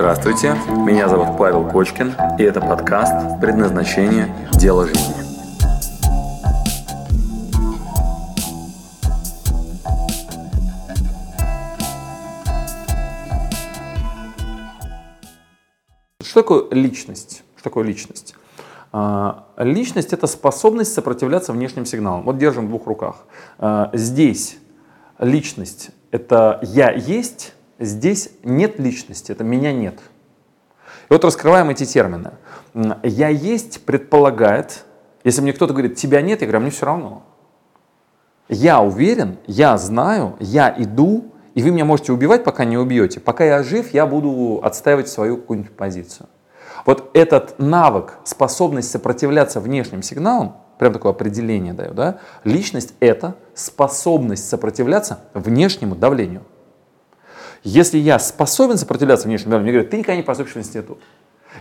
Здравствуйте, меня зовут Павел Кочкин, и это подкаст «Предназначение. Дело жизни». Что такое личность? Что такое личность? А, личность – это способность сопротивляться внешним сигналам. Вот держим в двух руках. А, здесь личность – это «я есть», здесь нет личности, это «меня нет». И вот раскрываем эти термины. «Я есть» предполагает, если мне кто-то говорит «тебя нет», я говорю, «А мне все равно. Я уверен, я знаю, я иду, и вы меня можете убивать, пока не убьете. Пока я жив, я буду отстаивать свою какую-нибудь позицию. Вот этот навык, способность сопротивляться внешним сигналам, прям такое определение даю, да, личность это способность сопротивляться внешнему давлению. Если я способен сопротивляться внешнему давлению, мне говорят, ты никогда не поступишь в институт,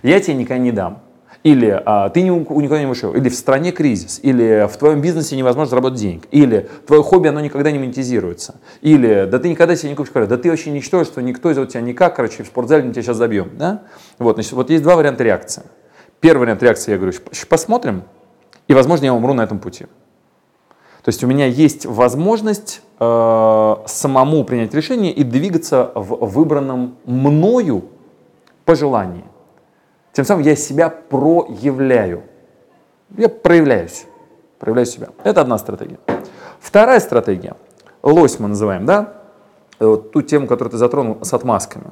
я тебе никогда не дам, или а, ты не, никуда не вышел, или в стране кризис, или в твоем бизнесе невозможно заработать денег, или твое хобби, оно никогда не монетизируется, или да ты никогда себе не купишь квартиру, да ты вообще ничтожество, никто из тебя никак, короче, в спортзале мы тебя сейчас забьем. Да? Вот, значит, вот есть два варианта реакции. Первый вариант реакции, я говорю, посмотрим, и, возможно, я умру на этом пути. То есть у меня есть возможность э, самому принять решение и двигаться в выбранном мною пожелании. Тем самым я себя проявляю. Я проявляюсь. Проявляю себя. Это одна стратегия. Вторая стратегия. Лось мы называем, да? Вот ту тему, которую ты затронул с отмазками.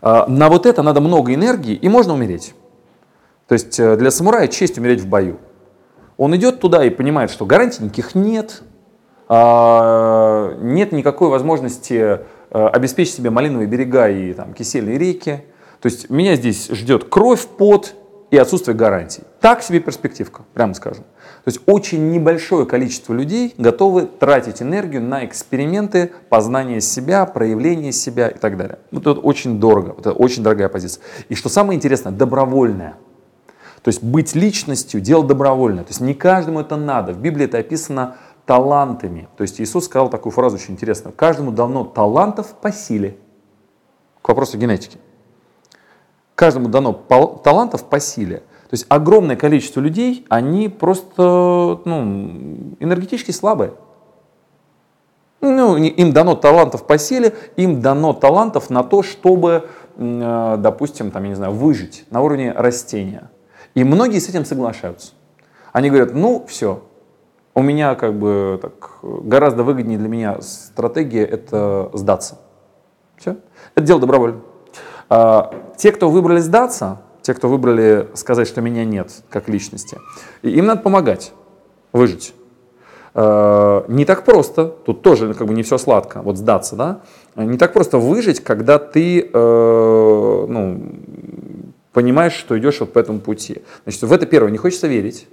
А, на вот это надо много энергии, и можно умереть. То есть э, для самурая честь умереть в бою. Он идет туда и понимает, что гарантий никаких нет, а, нет никакой возможности э, обеспечить себе малиновые берега и там, кисельные реки. То есть меня здесь ждет кровь, пот и отсутствие гарантий. Так себе перспективка, прямо скажем. То есть очень небольшое количество людей готовы тратить энергию на эксперименты, познание себя, проявление себя и так далее. Вот это очень дорого, это очень дорогая позиция. И что самое интересное, добровольная. То есть быть личностью – дело добровольное. То есть не каждому это надо. В Библии это описано талантами. То есть Иисус сказал такую фразу очень интересную. Каждому давно талантов по силе. К вопросу генетики каждому дано талантов по силе. То есть огромное количество людей, они просто ну, энергетически слабые. Ну, им дано талантов по силе, им дано талантов на то, чтобы, э, допустим, там, я не знаю, выжить на уровне растения. И многие с этим соглашаются. Они говорят, ну, все, у меня как бы так, гораздо выгоднее для меня стратегия это сдаться. Все. Это дело добровольно. А, те, кто выбрали сдаться, те, кто выбрали сказать, что меня нет как личности, им надо помогать выжить. А, не так просто, тут тоже как бы не все сладко, вот сдаться, да, не так просто выжить, когда ты э, ну, понимаешь, что идешь вот по этому пути. Значит, в это первое, не хочется верить,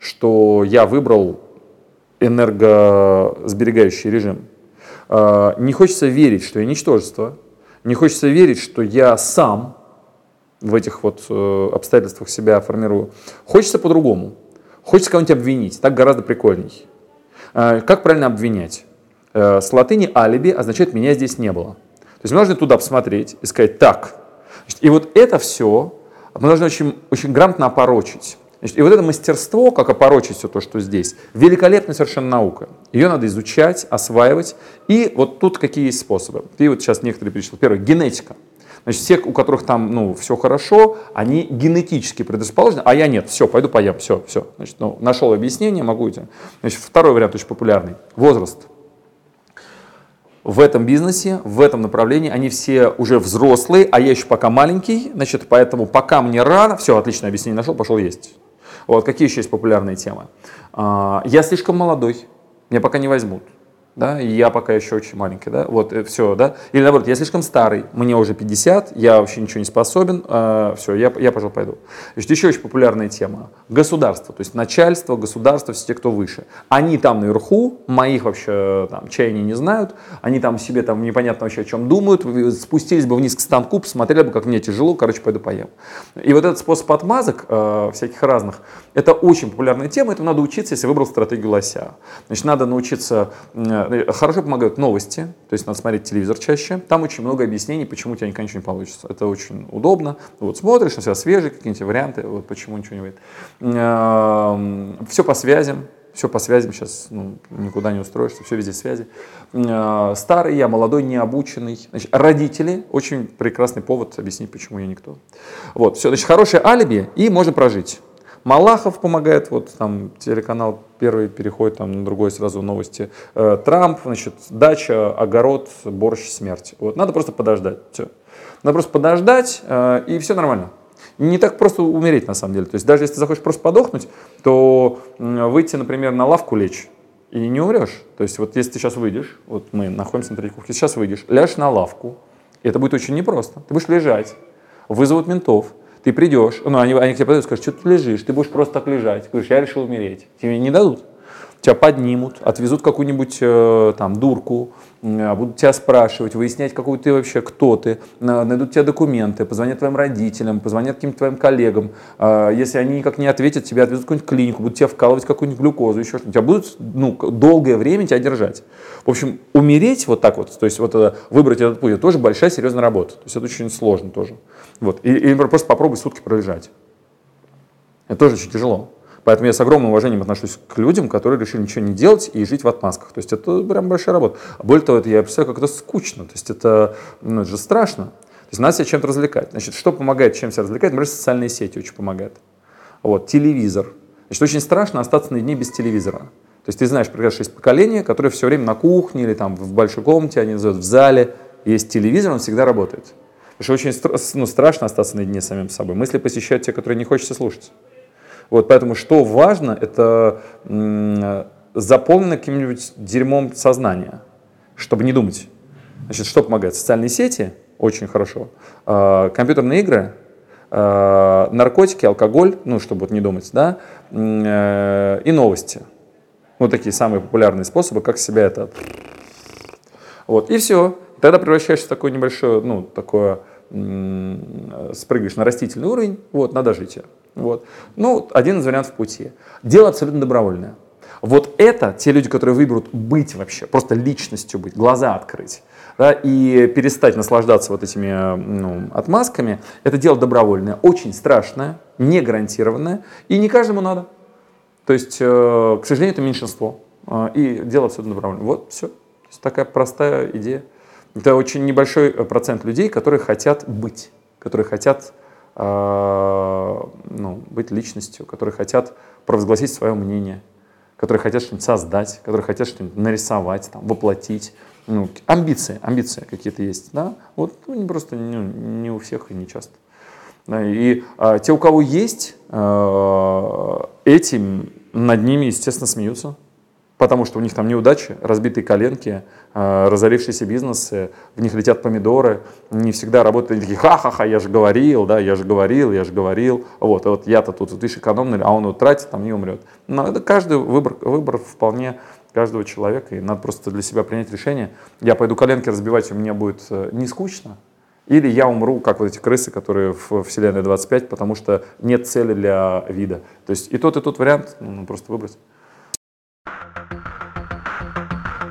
что я выбрал энергосберегающий режим. А, не хочется верить, что я ничтожество, не хочется верить, что я сам в этих вот э, обстоятельствах себя формирую. Хочется по-другому. Хочется кого-нибудь обвинить. Так гораздо прикольней. Э, как правильно обвинять? Э, с латыни алиби означает «меня здесь не было». То есть мы должны туда посмотреть и сказать «так». И вот это все мы должны очень, очень грамотно опорочить. Значит, и вот это мастерство, как опорочить все то, что здесь, великолепная совершенно наука. Ее надо изучать, осваивать. И вот тут какие есть способы. Ты вот сейчас некоторые перечислил. Первое, генетика. Значит, все, у которых там ну, все хорошо, они генетически предрасположены, а я нет, все, пойду поем, все, все. Значит, ну, нашел объяснение, могу идти. Значит, второй вариант очень популярный. Возраст. В этом бизнесе, в этом направлении. Они все уже взрослые, а я еще пока маленький, значит, поэтому пока мне рано, все, отличное объяснение нашел, пошел есть. Вот какие еще есть популярные темы? А, я слишком молодой, меня пока не возьмут да, и я пока еще очень маленький, да, вот, э, все, да, или наоборот, я слишком старый, мне уже 50, я вообще ничего не способен, э, все, я, я, пожалуй, пойду. Значит, еще очень популярная тема, государство, то есть начальство, государство, все те, кто выше, они там наверху, моих вообще там чаяний не знают, они там себе там непонятно вообще о чем думают, спустились бы вниз к станку, посмотрели бы, как мне тяжело, короче, пойду поем. И вот этот способ отмазок э, всяких разных, это очень популярная тема, этому надо учиться, если выбрал стратегию лося. Значит, надо научиться Э, хорошо помогают новости, то есть надо смотреть телевизор чаще. Там очень много объяснений, почему у тебя никогда ничего не получится. Это очень удобно. Вот смотришь, на себя свежие какие-нибудь варианты, вот почему ничего не выйдет. Эм, Все по связям, все по связям, сейчас ну, никуда не устроишься, все везде связи. Э, старый я, молодой, необученный. Значит, родители, очень прекрасный повод объяснить, почему я никто. Вот, все, значит, хорошее алиби, и можно прожить. Малахов помогает, вот там телеканал первый переходит там на другой сразу новости. Э, Трамп, значит, дача, огород, борщ, смерть. Вот, надо просто подождать, все. Надо просто подождать, э, и все нормально. Не так просто умереть, на самом деле. То есть даже если ты захочешь просто подохнуть, то выйти, например, на лавку лечь, и не умрешь. То есть вот если ты сейчас выйдешь, вот мы находимся на третьей кухне, сейчас выйдешь, ляжешь на лавку, и это будет очень непросто. Ты будешь лежать, вызовут ментов, ты придешь, ну, они, они к тебе подойдут и скажут, что ты лежишь, ты будешь просто так лежать. Ты говоришь, я решил умереть. Тебе не дадут. Тебя поднимут, отвезут какую-нибудь э, там дурку, э, будут тебя спрашивать, выяснять, какой ты вообще, кто ты, э, найдут тебе документы, позвонят твоим родителям, позвонят каким-то твоим коллегам. Э, если они никак не ответят, тебя отвезут в какую-нибудь клинику, будут тебя вкалывать какую-нибудь глюкозу, еще что-нибудь. Тебя будут ну, долгое время тебя держать. В общем, умереть вот так вот, то есть вот это, выбрать этот путь, это тоже большая серьезная работа. То есть это очень сложно тоже. Вот. И, или просто попробуй сутки пролежать. Это тоже очень тяжело. Поэтому я с огромным уважением отношусь к людям, которые решили ничего не делать и жить в отмазках. То есть это прям большая работа. Более того, я представляю, как это скучно. То есть это, ну, это же страшно. То есть надо себя чем-то развлекать. Значит, что помогает, чем себя развлекать? Например, социальные сети очень помогают. Вот, телевизор. Значит, очень страшно остаться на дне без телевизора. То есть ты знаешь, прекрасно, есть поколение, которое все время на кухне или там в большой комнате, они называют в зале, есть телевизор, он всегда работает. Потому что очень ну, страшно остаться наедине с самим собой. Мысли посещают те, которые не хочется слушать. Вот, поэтому что важно, это заполнено каким-нибудь дерьмом сознания, чтобы не думать. Значит, что помогает? Социальные сети очень хорошо. Э, компьютерные игры, э, наркотики, алкоголь, ну, чтобы вот не думать, да, э, и новости. Вот такие самые популярные способы, как себя это... Вот, и все. Тогда превращаешься в такое небольшое, ну, такое, спрыгиваешь на растительный уровень, вот, на дожитие. Вот. Ну, один из вариантов пути. Дело абсолютно добровольное. Вот это те люди, которые выберут быть вообще, просто личностью быть, глаза открыть, да, и перестать наслаждаться вот этими ну, отмазками, это дело добровольное, очень страшное, не гарантированное, и не каждому надо. То есть, э, к сожалению, это меньшинство, э, и дело абсолютно добровольное. Вот все. То есть такая простая идея. Это очень небольшой процент людей, которые хотят быть, которые хотят Э, ну, быть личностью, которые хотят провозгласить свое мнение, которые хотят что-нибудь создать, которые хотят что-нибудь нарисовать, там, воплотить. Ну, амбиции, амбиции какие-то есть, да, вот ну, просто не, не у всех и не часто. И а, те, у кого есть, а, этим над ними, естественно, смеются потому что у них там неудачи, разбитые коленки, э, разорившиеся бизнесы, в них летят помидоры, не всегда работают, они такие, ха-ха-ха, я же говорил, да, я же говорил, я же говорил, вот, и вот я-то тут, вот, видишь, экономный, а он вот тратит, там не умрет. Но это каждый выбор, выбор вполне каждого человека, и надо просто для себя принять решение, я пойду коленки разбивать, у меня будет э, не скучно, или я умру, как вот эти крысы, которые в Вселенной 25, потому что нет цели для вида. То есть и тот, и тот вариант, ну, просто выбрать.